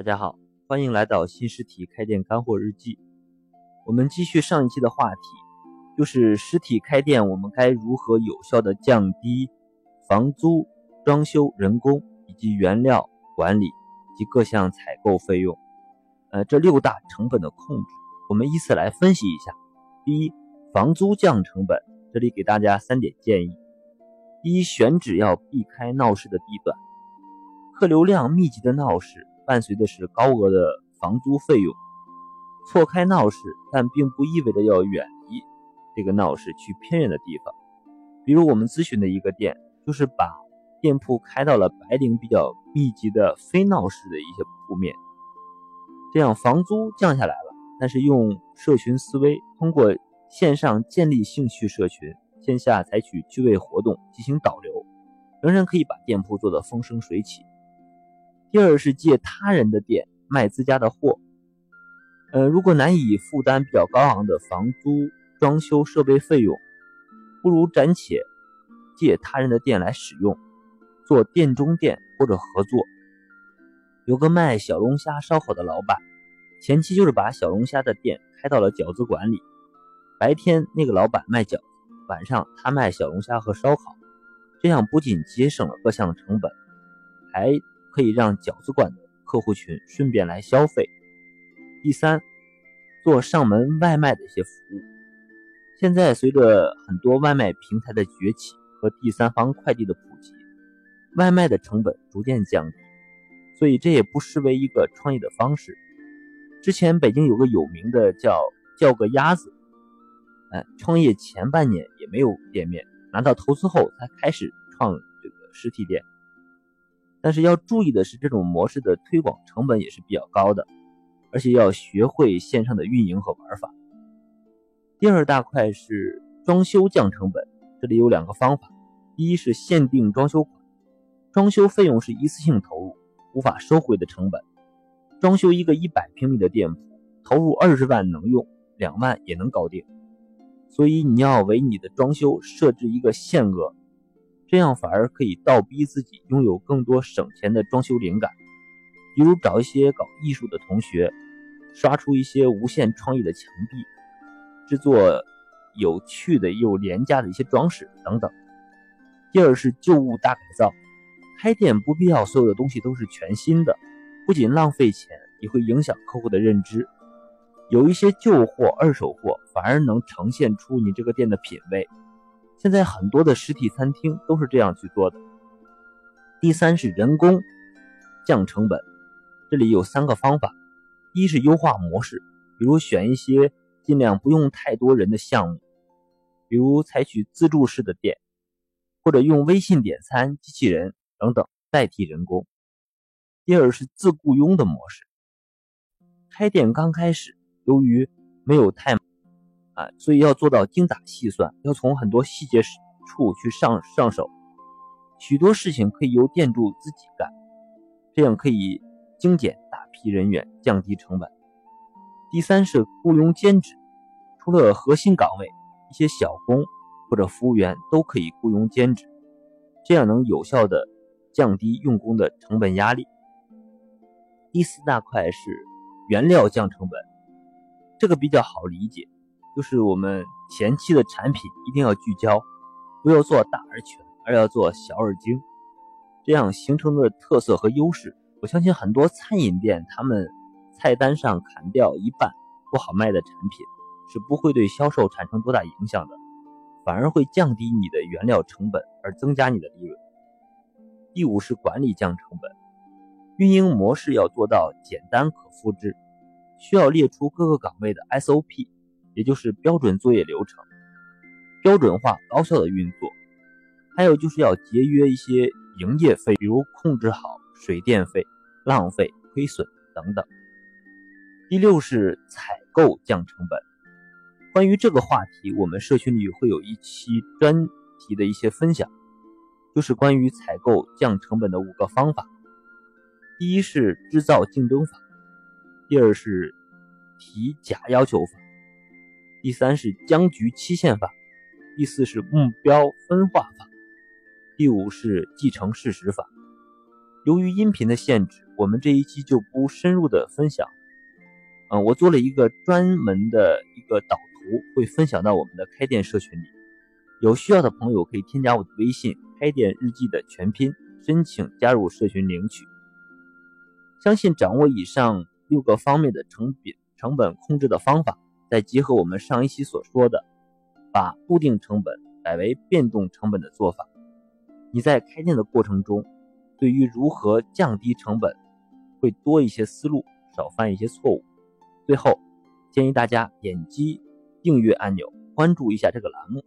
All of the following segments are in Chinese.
大家好，欢迎来到新实体开店干货日记。我们继续上一期的话题，就是实体开店，我们该如何有效的降低房租、装修、人工以及原料管理及各项采购费用？呃，这六大成本的控制，我们依次来分析一下。第一，房租降成本，这里给大家三点建议：第一，选址要避开闹市的地段，客流量密集的闹市。伴随的是高额的房租费用，错开闹市，但并不意味着要远离这个闹市去偏远的地方。比如我们咨询的一个店，就是把店铺开到了白领比较密集的非闹市的一些铺面，这样房租降下来了，但是用社群思维，通过线上建立兴趣社群，线下采取趣味活动进行导流，仍然可以把店铺做得风生水起。第二是借他人的店卖自家的货，呃，如果难以负担比较高昂的房租、装修、设备费用，不如暂且借他人的店来使用，做店中店或者合作。有个卖小龙虾烧烤的老板，前期就是把小龙虾的店开到了饺子馆里，白天那个老板卖饺子，晚上他卖小龙虾和烧烤，这样不仅节省了各项成本，还。可以让饺子馆的客户群顺便来消费。第三，做上门外卖的一些服务。现在随着很多外卖平台的崛起和第三方快递的普及，外卖的成本逐渐降低，所以这也不失为一个创业的方式。之前北京有个有名的叫叫个鸭子，哎，创业前半年也没有店面，拿到投资后才开始创这个实体店。但是要注意的是，这种模式的推广成本也是比较高的，而且要学会线上的运营和玩法。第二大块是装修降成本，这里有两个方法：一是限定装修款，装修费用是一次性投入，无法收回的成本。装修一个一百平米的店铺，投入二十万能用，两万也能搞定。所以你要为你的装修设置一个限额。这样反而可以倒逼自己拥有更多省钱的装修灵感，比如找一些搞艺术的同学，刷出一些无限创意的墙壁，制作有趣的又廉价的一些装饰等等。第二是旧物大改造，开店不必要所有的东西都是全新的，不仅浪费钱，也会影响客户的认知。有一些旧货、二手货，反而能呈现出你这个店的品味。现在很多的实体餐厅都是这样去做的。第三是人工降成本，这里有三个方法：一是优化模式，比如选一些尽量不用太多人的项目，比如采取自助式的店，或者用微信点餐机器人等等代替人工；第二是自雇佣的模式。开店刚开始，由于没有太所以要做到精打细算，要从很多细节处去上上手，许多事情可以由店主自己干，这样可以精简大批人员，降低成本。第三是雇佣兼职，除了核心岗位，一些小工或者服务员都可以雇佣兼职，这样能有效的降低用工的成本压力。第四大块是原料降成本，这个比较好理解。就是我们前期的产品一定要聚焦，不要做大而全，而要做小而精，这样形成的特色和优势，我相信很多餐饮店他们菜单上砍掉一半不好卖的产品，是不会对销售产生多大影响的，反而会降低你的原料成本而增加你的利润。第五是管理降成本，运营模式要做到简单可复制，需要列出各个岗位的 SOP。也就是标准作业流程，标准化高效的运作，还有就是要节约一些营业费，比如控制好水电费、浪费、亏损等等。第六是采购降成本。关于这个话题，我们社群里会有一期专题的一些分享，就是关于采购降成本的五个方法。第一是制造竞争法，第二是提假要求法。第三是僵局期限法，第四是目标分化法，第五是继承事实法。由于音频的限制，我们这一期就不深入的分享。嗯，我做了一个专门的一个导图，会分享到我们的开店社群里。有需要的朋友可以添加我的微信“开店日记”的全拼，申请加入社群领取。相信掌握以上六个方面的成本成本控制的方法，再结合我们上一期所说的，把固定成本改为变动成本的做法，你在开店的过程中，对于如何降低成本，会多一些思路，少犯一些错误。最后，建议大家点击订阅按钮，关注一下这个栏目。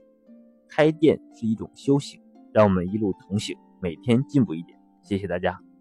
开店是一种修行，让我们一路同行，每天进步一点。谢谢大家。